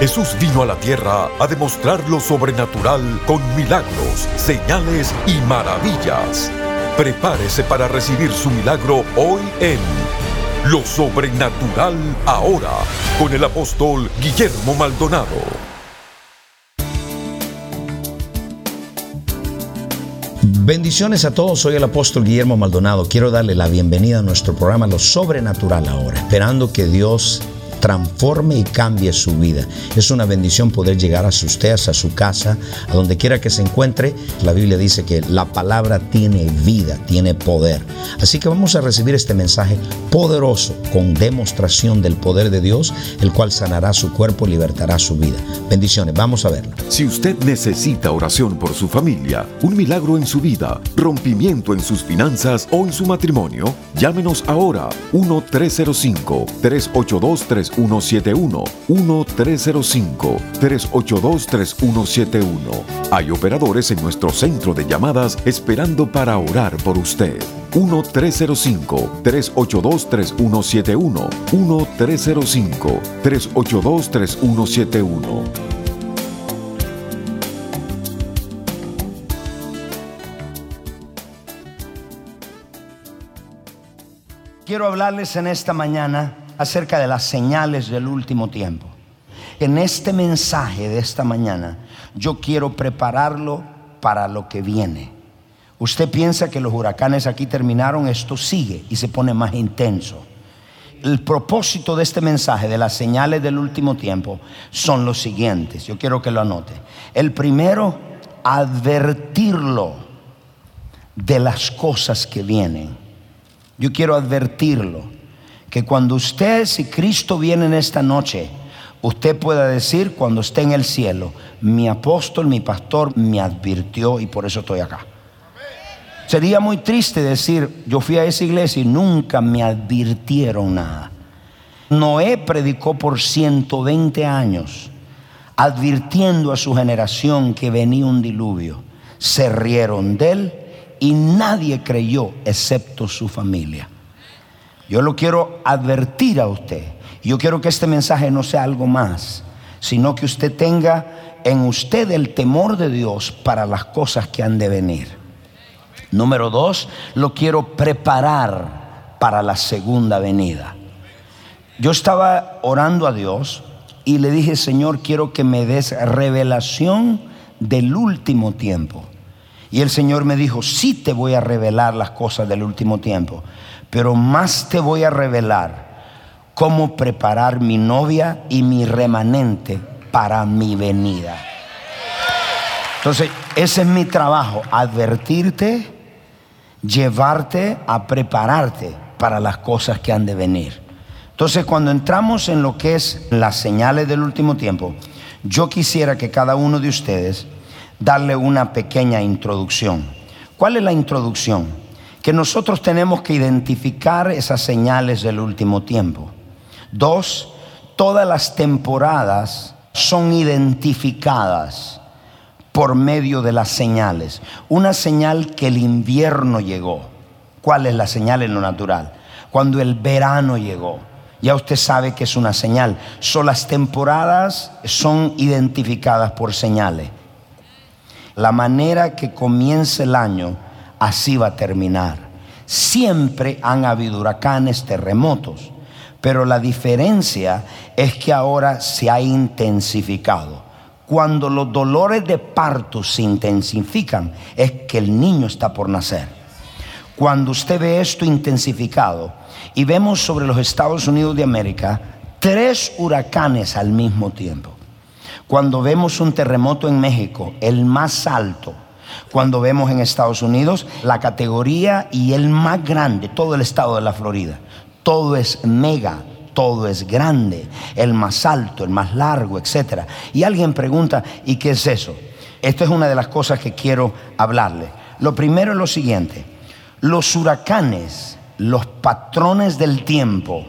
Jesús vino a la tierra a demostrar lo sobrenatural con milagros, señales y maravillas. Prepárese para recibir su milagro hoy en Lo Sobrenatural Ahora con el apóstol Guillermo Maldonado. Bendiciones a todos, soy el apóstol Guillermo Maldonado. Quiero darle la bienvenida a nuestro programa Lo Sobrenatural Ahora, esperando que Dios transforme y cambie su vida. Es una bendición poder llegar a sus ustedes, a su casa, a donde quiera que se encuentre. La Biblia dice que la palabra tiene vida, tiene poder. Así que vamos a recibir este mensaje poderoso con demostración del poder de Dios, el cual sanará su cuerpo y libertará su vida. Bendiciones, vamos a verlo. Si usted necesita oración por su familia, un milagro en su vida, rompimiento en sus finanzas o en su matrimonio, llámenos ahora 1 305 382 3171 1-305-382-3171. Hay operadores en nuestro centro de llamadas esperando para orar por usted. 1-305-382-3171. 1-305-382-3171. Quiero hablarles en esta mañana acerca de las señales del último tiempo. En este mensaje de esta mañana, yo quiero prepararlo para lo que viene. Usted piensa que los huracanes aquí terminaron, esto sigue y se pone más intenso. El propósito de este mensaje, de las señales del último tiempo, son los siguientes. Yo quiero que lo anote. El primero, advertirlo de las cosas que vienen. Yo quiero advertirlo que cuando usted, si Cristo viene en esta noche, usted pueda decir cuando esté en el cielo, mi apóstol, mi pastor me advirtió y por eso estoy acá. Sería muy triste decir, yo fui a esa iglesia y nunca me advirtieron nada. Noé predicó por 120 años, advirtiendo a su generación que venía un diluvio. Se rieron de él y nadie creyó excepto su familia. Yo lo quiero advertir a usted. Yo quiero que este mensaje no sea algo más, sino que usted tenga en usted el temor de Dios para las cosas que han de venir. Número dos, lo quiero preparar para la segunda venida. Yo estaba orando a Dios y le dije, Señor, quiero que me des revelación del último tiempo. Y el Señor me dijo, sí te voy a revelar las cosas del último tiempo, pero más te voy a revelar cómo preparar mi novia y mi remanente para mi venida. Entonces, ese es mi trabajo, advertirte, llevarte a prepararte para las cosas que han de venir. Entonces, cuando entramos en lo que es las señales del último tiempo, yo quisiera que cada uno de ustedes darle una pequeña introducción. ¿Cuál es la introducción? Que nosotros tenemos que identificar esas señales del último tiempo. Dos, todas las temporadas son identificadas por medio de las señales. Una señal que el invierno llegó. ¿Cuál es la señal en lo natural? Cuando el verano llegó. Ya usted sabe que es una señal. Son las temporadas son identificadas por señales. La manera que comienza el año así va a terminar. Siempre han habido huracanes, terremotos, pero la diferencia es que ahora se ha intensificado. Cuando los dolores de parto se intensifican, es que el niño está por nacer. Cuando usted ve esto intensificado y vemos sobre los Estados Unidos de América tres huracanes al mismo tiempo. Cuando vemos un terremoto en México, el más alto, cuando vemos en Estados Unidos la categoría y el más grande, todo el estado de la Florida. Todo es mega, todo es grande, el más alto, el más largo, etc. Y alguien pregunta, ¿y qué es eso? Esto es una de las cosas que quiero hablarle. Lo primero es lo siguiente, los huracanes, los patrones del tiempo,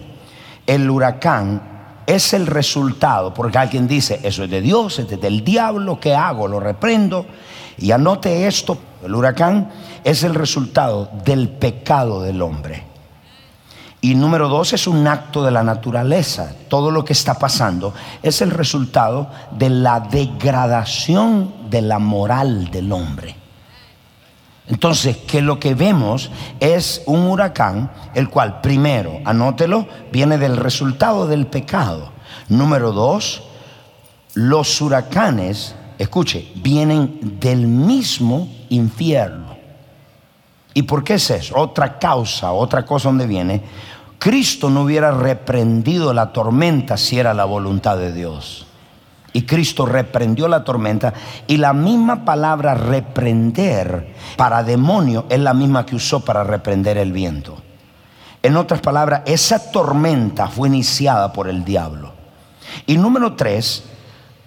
el huracán es el resultado, porque alguien dice, eso es de Dios, es del diablo, ¿qué hago? Lo reprendo. Y anote esto, el huracán es el resultado del pecado del hombre. Y número dos es un acto de la naturaleza. Todo lo que está pasando es el resultado de la degradación de la moral del hombre. Entonces, que lo que vemos es un huracán, el cual primero, anótelo, viene del resultado del pecado. Número dos, los huracanes, escuche, vienen del mismo infierno. ¿Y por qué es eso? Otra causa, otra cosa donde viene. Cristo no hubiera reprendido la tormenta si era la voluntad de Dios. Y Cristo reprendió la tormenta. Y la misma palabra reprender para demonio es la misma que usó para reprender el viento. En otras palabras, esa tormenta fue iniciada por el diablo. Y número tres,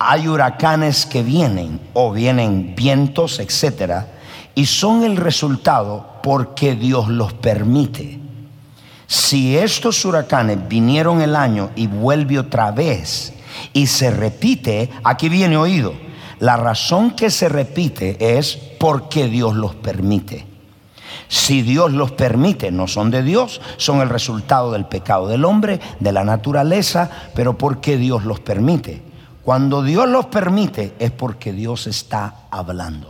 hay huracanes que vienen o vienen vientos, etcétera y son el resultado porque Dios los permite. Si estos huracanes vinieron el año y vuelve otra vez y se repite, aquí viene oído. La razón que se repite es porque Dios los permite. Si Dios los permite, no son de Dios, son el resultado del pecado del hombre, de la naturaleza, pero porque Dios los permite. Cuando Dios los permite es porque Dios está hablando.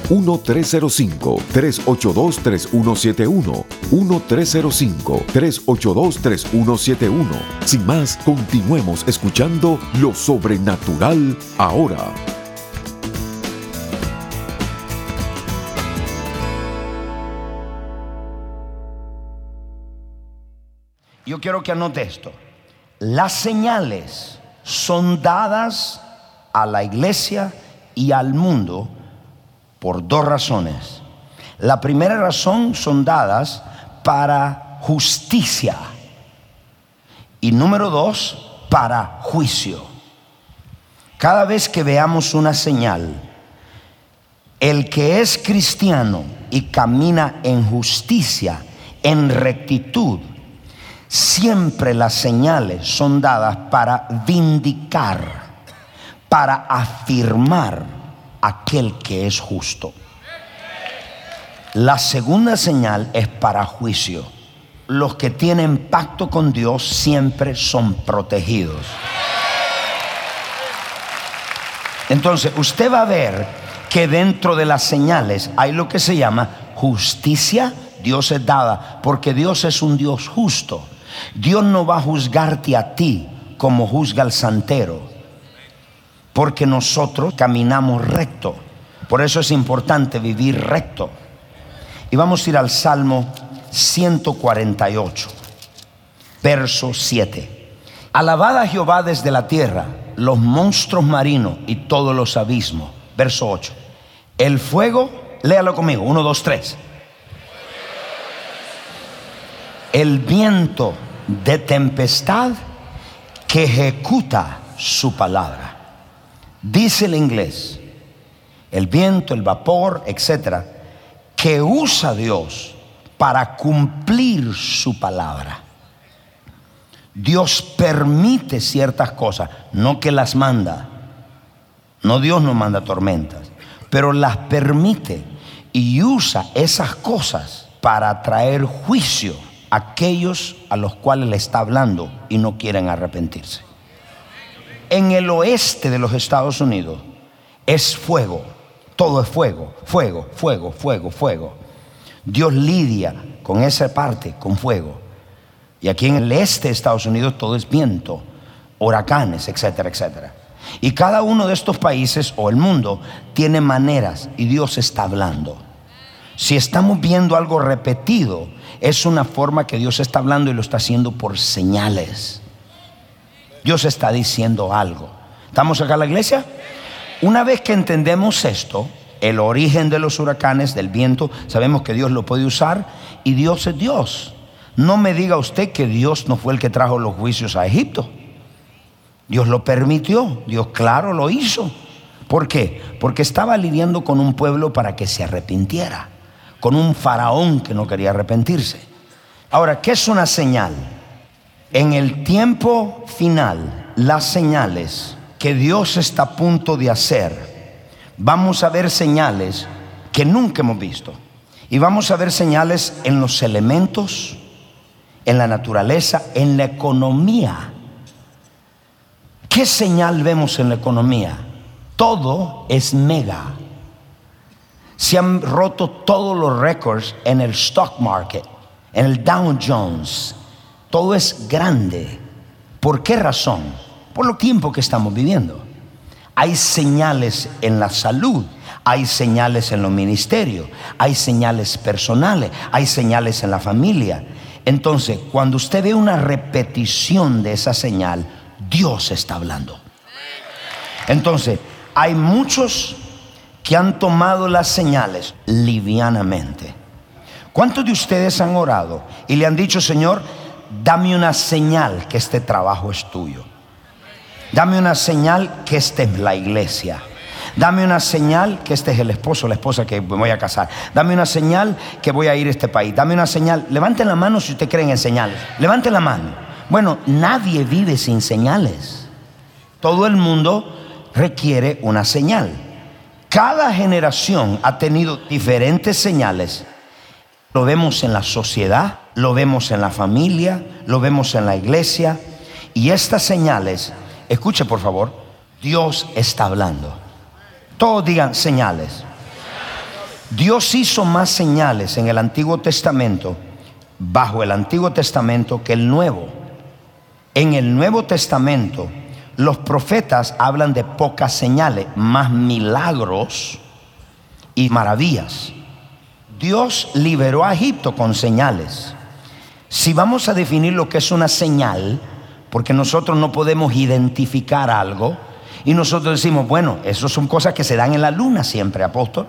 1-305-382-3171. 1-305-382-3171. Sin más, continuemos escuchando lo sobrenatural ahora. Yo quiero que anote esto. Las señales son dadas a la iglesia y al mundo por dos razones. La primera razón son dadas para justicia y número dos, para juicio. Cada vez que veamos una señal, el que es cristiano y camina en justicia, en rectitud, siempre las señales son dadas para vindicar, para afirmar aquel que es justo. La segunda señal es para juicio. Los que tienen pacto con Dios siempre son protegidos. Entonces, usted va a ver que dentro de las señales hay lo que se llama justicia. Dios es dada porque Dios es un Dios justo. Dios no va a juzgarte a ti como juzga al santero porque nosotros caminamos recto. Por eso es importante vivir recto. Y vamos a ir al Salmo 148, verso 7. Alabad a Jehová desde la tierra, los monstruos marinos y todos los abismos. Verso 8. El fuego, léalo conmigo, 1, 2, 3. El viento de tempestad que ejecuta su palabra. Dice el inglés, el viento, el vapor, etcétera, que usa Dios para cumplir su palabra. Dios permite ciertas cosas, no que las manda. No Dios no manda tormentas, pero las permite y usa esas cosas para traer juicio a aquellos a los cuales le está hablando y no quieren arrepentirse en el oeste de los Estados Unidos es fuego. Todo es fuego, fuego, fuego, fuego, fuego. Dios lidia con esa parte, con fuego. Y aquí en el este de Estados Unidos todo es viento, huracanes, etcétera, etcétera. Y cada uno de estos países o el mundo tiene maneras y Dios está hablando. Si estamos viendo algo repetido, es una forma que Dios está hablando y lo está haciendo por señales. Dios está diciendo algo. ¿Estamos acá en la iglesia? Una vez que entendemos esto, el origen de los huracanes, del viento, sabemos que Dios lo puede usar y Dios es Dios. No me diga usted que Dios no fue el que trajo los juicios a Egipto. Dios lo permitió, Dios claro lo hizo. ¿Por qué? Porque estaba lidiando con un pueblo para que se arrepintiera, con un faraón que no quería arrepentirse. Ahora, ¿qué es una señal? En el tiempo final, las señales que Dios está a punto de hacer, vamos a ver señales que nunca hemos visto. Y vamos a ver señales en los elementos, en la naturaleza, en la economía. ¿Qué señal vemos en la economía? todo es mega. Se han roto todos los récords en el stock market, en el Dow Jones. Todo es grande. ¿Por qué razón? Por lo tiempo que estamos viviendo. Hay señales en la salud, hay señales en los ministerios, hay señales personales, hay señales en la familia. Entonces, cuando usted ve una repetición de esa señal, Dios está hablando. Entonces, hay muchos que han tomado las señales livianamente. ¿Cuántos de ustedes han orado y le han dicho, Señor, dame una señal que este trabajo es tuyo? Dame una señal que esta es la iglesia. Dame una señal que este es el esposo, la esposa que me voy a casar. Dame una señal que voy a ir a este país. Dame una señal. Levanten la mano si usted creen en señales. Levanten la mano. Bueno, nadie vive sin señales. Todo el mundo requiere una señal. Cada generación ha tenido diferentes señales. Lo vemos en la sociedad, lo vemos en la familia, lo vemos en la iglesia. Y estas señales, escuche por favor, Dios está hablando. Todos digan señales. Dios hizo más señales en el Antiguo Testamento, bajo el Antiguo Testamento, que el Nuevo. En el Nuevo Testamento, los profetas hablan de pocas señales, más milagros y maravillas. Dios liberó a Egipto con señales. Si vamos a definir lo que es una señal, porque nosotros no podemos identificar algo, y nosotros decimos, bueno, eso son cosas que se dan en la luna siempre, apóstol.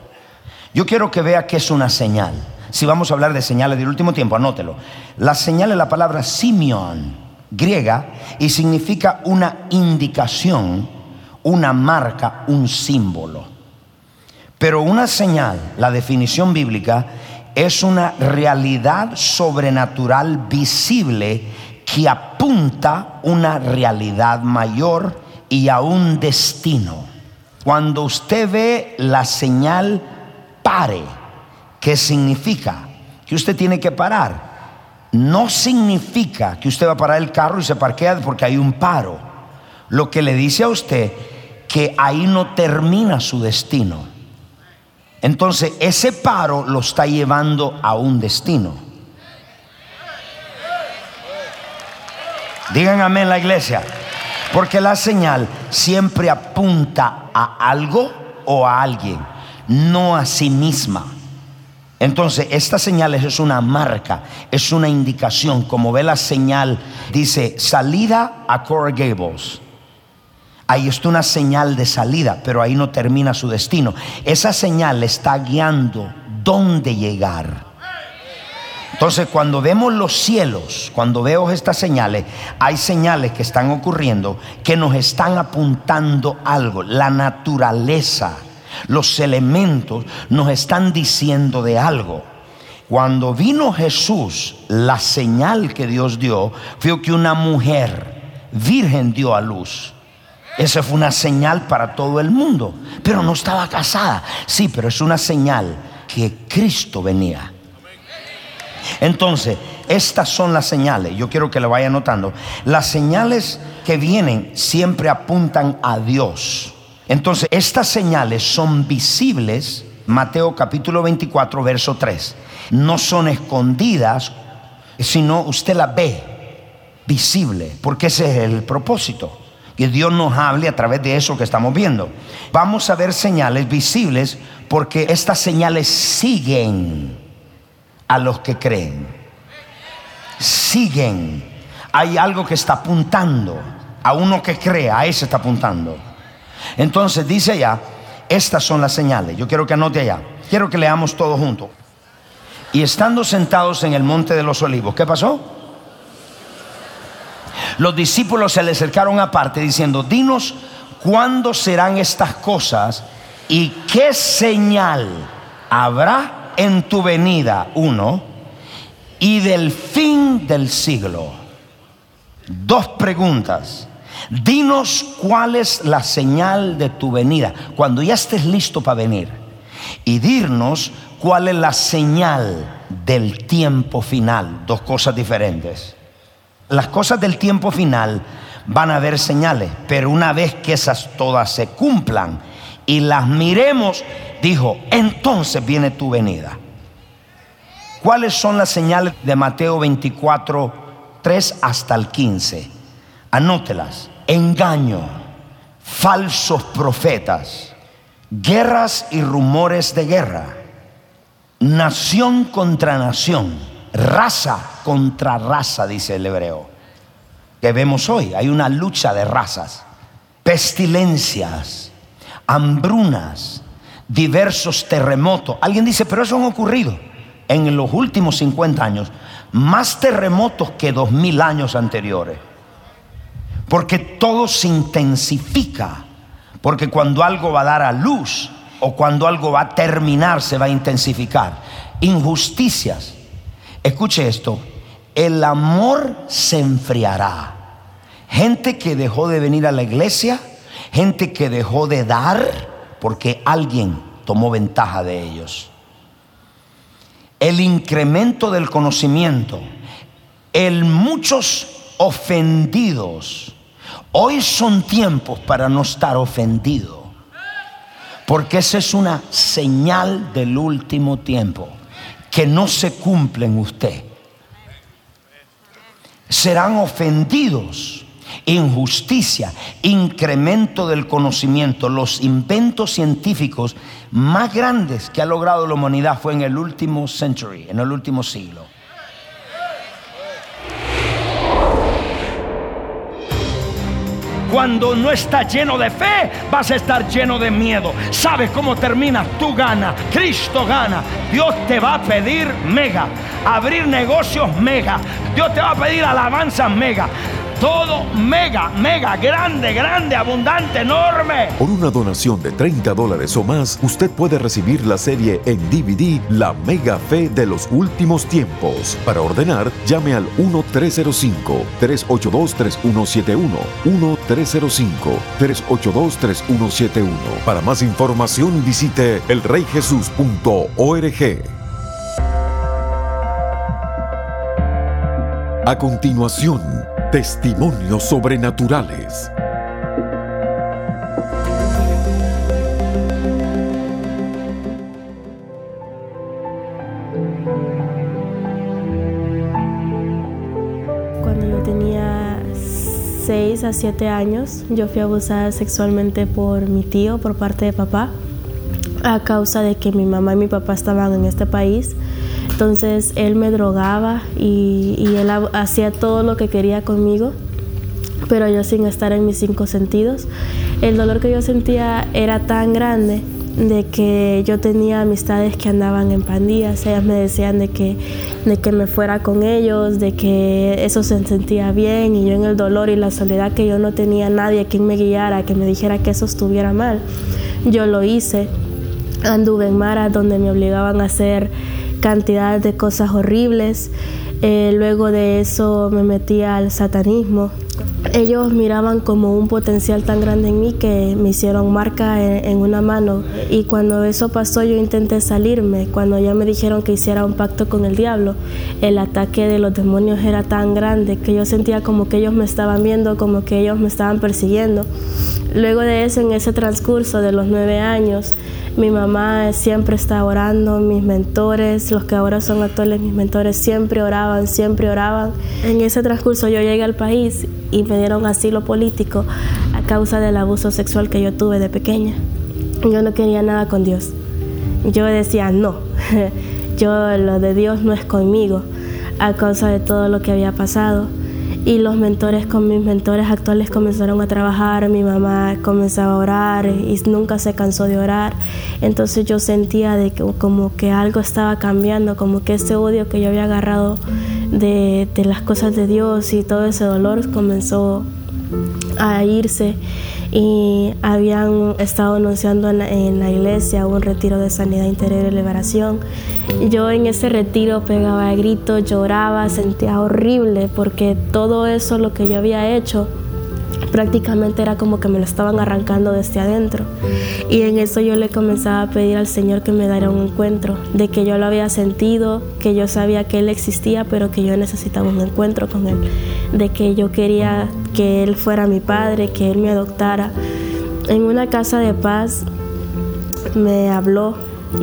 Yo quiero que vea que es una señal. Si vamos a hablar de señales del último tiempo, anótelo. La señal es la palabra Simeón griega y significa una indicación, una marca, un símbolo. Pero una señal, la definición bíblica, es una realidad sobrenatural visible que apunta una realidad mayor y a un destino. Cuando usted ve la señal pare, ¿qué significa? Que usted tiene que parar no significa que usted va a parar el carro y se parquea porque hay un paro. Lo que le dice a usted que ahí no termina su destino. Entonces ese paro lo está llevando a un destino. Digan amén la iglesia. Porque la señal siempre apunta a algo o a alguien, no a sí misma. Entonces, esta señal es una marca, es una indicación. Como ve la señal, dice salida a Coral Gables. Ahí está una señal de salida, pero ahí no termina su destino. Esa señal está guiando dónde llegar. Entonces, cuando vemos los cielos, cuando veo estas señales, hay señales que están ocurriendo que nos están apuntando algo, la naturaleza los elementos nos están diciendo de algo. Cuando vino Jesús, la señal que Dios dio fue que una mujer virgen dio a luz. Esa fue una señal para todo el mundo, pero no estaba casada. Sí, pero es una señal que Cristo venía. Entonces, estas son las señales. Yo quiero que lo vaya notando. Las señales que vienen siempre apuntan a Dios. Entonces, estas señales son visibles, Mateo capítulo 24, verso 3. No son escondidas, sino usted las ve visible, porque ese es el propósito. Que Dios nos hable a través de eso que estamos viendo. Vamos a ver señales visibles porque estas señales siguen a los que creen. Siguen. Hay algo que está apuntando. A uno que crea, a ese está apuntando. Entonces dice ya, estas son las señales. Yo quiero que anote allá. Quiero que leamos todos juntos. Y estando sentados en el monte de los olivos, ¿qué pasó? Los discípulos se le acercaron aparte diciendo, dinos cuándo serán estas cosas y qué señal habrá en tu venida, uno, y del fin del siglo. Dos preguntas. Dinos cuál es la señal de tu venida, cuando ya estés listo para venir. Y dirnos cuál es la señal del tiempo final. Dos cosas diferentes. Las cosas del tiempo final van a haber señales, pero una vez que esas todas se cumplan y las miremos, dijo, entonces viene tu venida. ¿Cuáles son las señales de Mateo 24, 3 hasta el 15? Anótelas engaño, falsos profetas, guerras y rumores de guerra, nación contra nación, raza contra raza, dice el hebreo, que vemos hoy. Hay una lucha de razas, pestilencias, hambrunas, diversos terremotos. Alguien dice, pero eso han ocurrido en los últimos 50 años, más terremotos que dos mil años anteriores. Porque todo se intensifica. Porque cuando algo va a dar a luz o cuando algo va a terminar, se va a intensificar. Injusticias. Escuche esto. El amor se enfriará. Gente que dejó de venir a la iglesia, gente que dejó de dar porque alguien tomó ventaja de ellos. El incremento del conocimiento, el muchos ofendidos Hoy son tiempos para no estar ofendido. Porque esa es una señal del último tiempo. Que no se cumple en usted. Serán ofendidos. Injusticia, incremento del conocimiento. Los inventos científicos más grandes que ha logrado la humanidad fue en el último century, en el último siglo. Cuando no estás lleno de fe, vas a estar lleno de miedo. ¿Sabes cómo termina? Tú gana, Cristo gana. Dios te va a pedir mega, abrir negocios mega. Dios te va a pedir alabanza mega todo mega, mega, grande, grande, abundante, enorme. Por una donación de 30 dólares o más, usted puede recibir la serie en DVD La Mega Fe de los Últimos Tiempos. Para ordenar, llame al 1-305-382-3171. 1-305-382-3171. Para más información, visite elreyjesus.org. A continuación, Testimonios sobrenaturales. Cuando yo tenía 6 a 7 años, yo fui abusada sexualmente por mi tío, por parte de papá, a causa de que mi mamá y mi papá estaban en este país entonces él me drogaba y, él hacía todo lo que quería conmigo, pero yo sin estar en mis cinco sentidos. El dolor que yo sentía era tan grande de que yo tenía amistades que andaban en pandillas, ellas me decían de que, de que me fuera con ellos, de que eso se sentía bien y yo en el dolor y la soledad que yo no tenía nadie quien me guiara, que me dijera que eso estuviera mal. Yo lo hice, anduve en maras donde me obligaban a hacer cantidad de cosas horribles. Eh, luego de eso me metí al satanismo. Ellos miraban como un potencial tan grande en mí que me hicieron marca en, una mano. Y cuando eso pasó yo intenté salirme. Cuando ya me dijeron que hiciera un pacto con el diablo, el ataque de los demonios era tan grande que yo sentía como que ellos me estaban viendo, como que ellos me estaban persiguiendo. Luego de eso, en ese transcurso de los nueve años, mi mamá siempre está orando, mis mentores, los que ahora son actuales mis mentores, siempre oraban, siempre oraban. En ese transcurso yo llegué al país y me dieron asilo político a causa del abuso sexual que yo tuve de pequeña. Yo no quería nada con Dios. Yo decía, no, yo lo de Dios no es conmigo a causa de todo lo que había pasado. Y los mentores con mis mentores actuales comenzaron a trabajar, mi mamá comenzaba a orar y nunca se cansó de orar. Entonces yo sentía de que, como que algo estaba cambiando, como que ese odio que yo había agarrado de, de las cosas de Dios y todo ese dolor comenzó a irse y habían estado anunciando en la, iglesia un retiro de sanidad interior y liberación. Yo en ese retiro pegaba gritos, lloraba, sentía horrible porque todo eso lo que yo había hecho prácticamente era como que me lo estaban arrancando desde adentro. Y en eso yo le comenzaba a pedir al Señor que me diera un encuentro, de que yo lo había sentido, que yo sabía que Él existía, pero que yo necesitaba un encuentro con Él, de que yo quería que Él fuera mi padre, que Él me adoptara. En una casa de paz me habló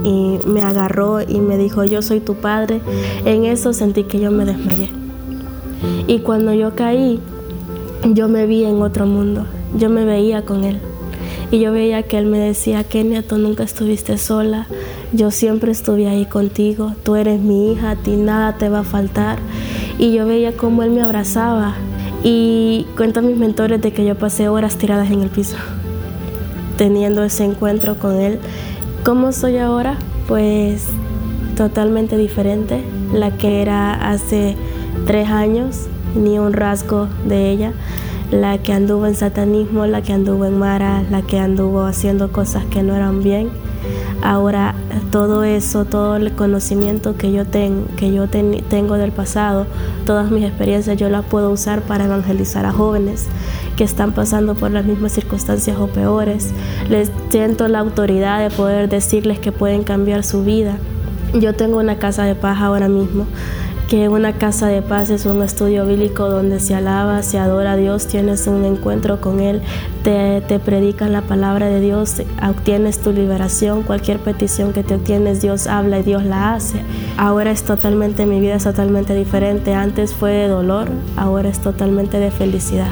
y me agarró y me dijo, yo soy tu padre. En eso sentí que yo me desmayé. Y cuando yo caí, yo me vi en otro mundo, yo me veía con Él. Y yo veía que Él me decía, Kenia, tú nunca estuviste sola, yo siempre estuve ahí contigo, tú eres mi hija, a ti nada te va a faltar. Y yo veía cómo Él me abrazaba y cuento a mis mentores de que yo pasé horas tiradas en el piso, teniendo ese encuentro con Él. ¿Cómo soy ahora? Pues totalmente diferente, la que era hace tres años, ni un rasgo de ella, la que anduvo en satanismo, la que anduvo en Mara, la que anduvo haciendo cosas que no eran bien. Ahora todo eso, todo el conocimiento que yo, que yo tengo del pasado, todas mis experiencias, yo las puedo usar para evangelizar a jóvenes que están pasando por las mismas circunstancias o peores. Les siento la autoridad de poder decirles que pueden cambiar su vida. Yo tengo una casa de paz ahora mismo que una casa de paz es un estudio bíblico donde se alaba, se adora a Dios, tienes un encuentro con Él, te, te predican la palabra de Dios, obtienes tu liberación, cualquier petición que te obtienes, Dios habla y Dios la hace. Ahora es totalmente, mi vida es totalmente diferente, antes fue de dolor, ahora es totalmente de felicidad.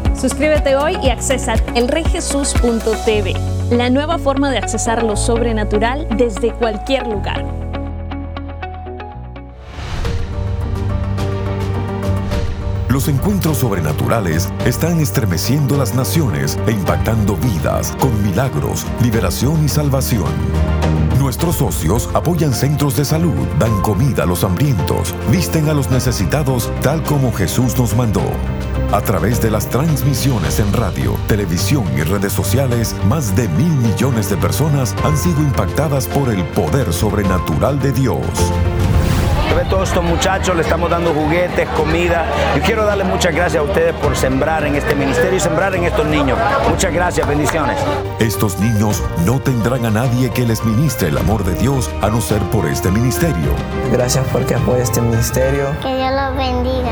Suscríbete hoy y accesa elreyjesus.tv, la nueva forma de accesar lo sobrenatural desde cualquier lugar. Los encuentros sobrenaturales están estremeciendo las naciones e impactando vidas con milagros, liberación y salvación. Nuestros socios apoyan centros de salud, dan comida a los hambrientos, visten a los necesitados tal como Jesús nos mandó. A través de las transmisiones en radio, televisión y redes sociales, más de mil millones de personas han sido impactadas por el poder sobrenatural de Dios. Ve todos estos muchachos, le estamos dando juguetes, comida. Yo quiero darle muchas gracias a ustedes por sembrar en este ministerio y sembrar en estos niños. Muchas gracias, bendiciones. Estos niños no tendrán a nadie que les ministre el amor de Dios a no ser por este ministerio. Gracias porque apoya este ministerio. Que Dios los bendiga.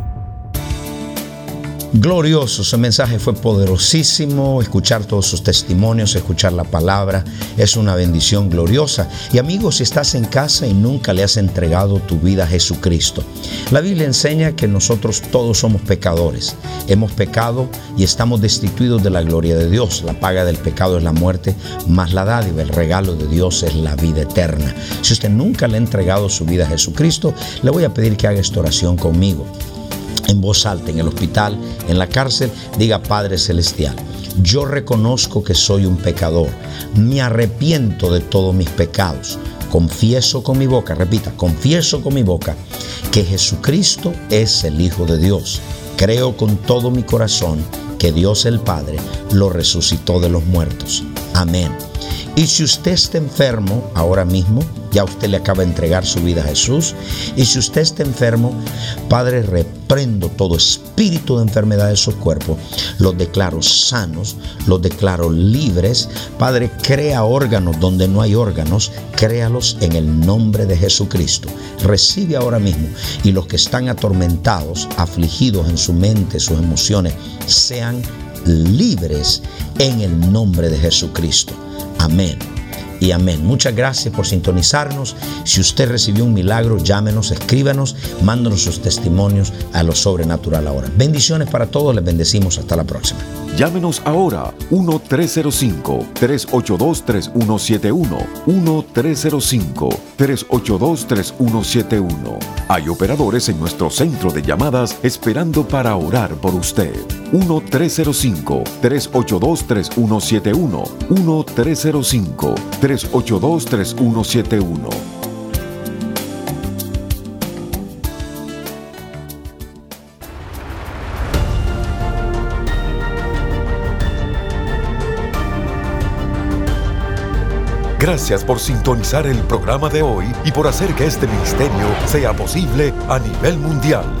Glorioso, ese mensaje fue poderosísimo, escuchar todos sus testimonios, escuchar la palabra, es una bendición gloriosa. Y amigos, si estás en casa y nunca le has entregado tu vida a Jesucristo, la Biblia enseña que nosotros todos somos pecadores, hemos pecado y estamos destituidos de la gloria de Dios. La paga del pecado es la muerte, más la dádiva, el regalo de Dios es la vida eterna. Si usted nunca le ha entregado su vida a Jesucristo, le voy a pedir que haga esta oración conmigo en voz alta en el hospital, en la cárcel, diga Padre Celestial, yo reconozco que soy un pecador, me arrepiento de todos mis pecados, confieso con mi boca, repita, confieso con mi boca que Jesucristo es el Hijo de Dios, creo con todo mi corazón que Dios el Padre lo resucitó de los muertos. Amén. Y si usted está enfermo ahora mismo, ya usted le acaba de entregar su vida a Jesús. Y si usted está enfermo, Padre, reprendo todo espíritu de enfermedad de su cuerpo. Los declaro sanos, los declaro libres. Padre, crea órganos donde no hay órganos. Créalos en el nombre de Jesucristo. Recibe ahora mismo. Y los que están atormentados, afligidos en su mente, sus emociones, sean libres en el nombre de Jesucristo. Amén y amén. Muchas gracias por sintonizarnos. Si usted recibió un milagro, llámenos, escríbanos, mándanos sus testimonios a lo sobrenatural ahora. Bendiciones para todos, les bendecimos. Hasta la próxima. Llámenos ahora 1-305-382-3171. 1-305-382-3171. Hay operadores en nuestro centro de llamadas esperando para orar por usted. 1-305-382-3171. 1-305-382-3171. Gracias por sintonizar el programa de hoy y por hacer que este ministerio sea posible a nivel mundial.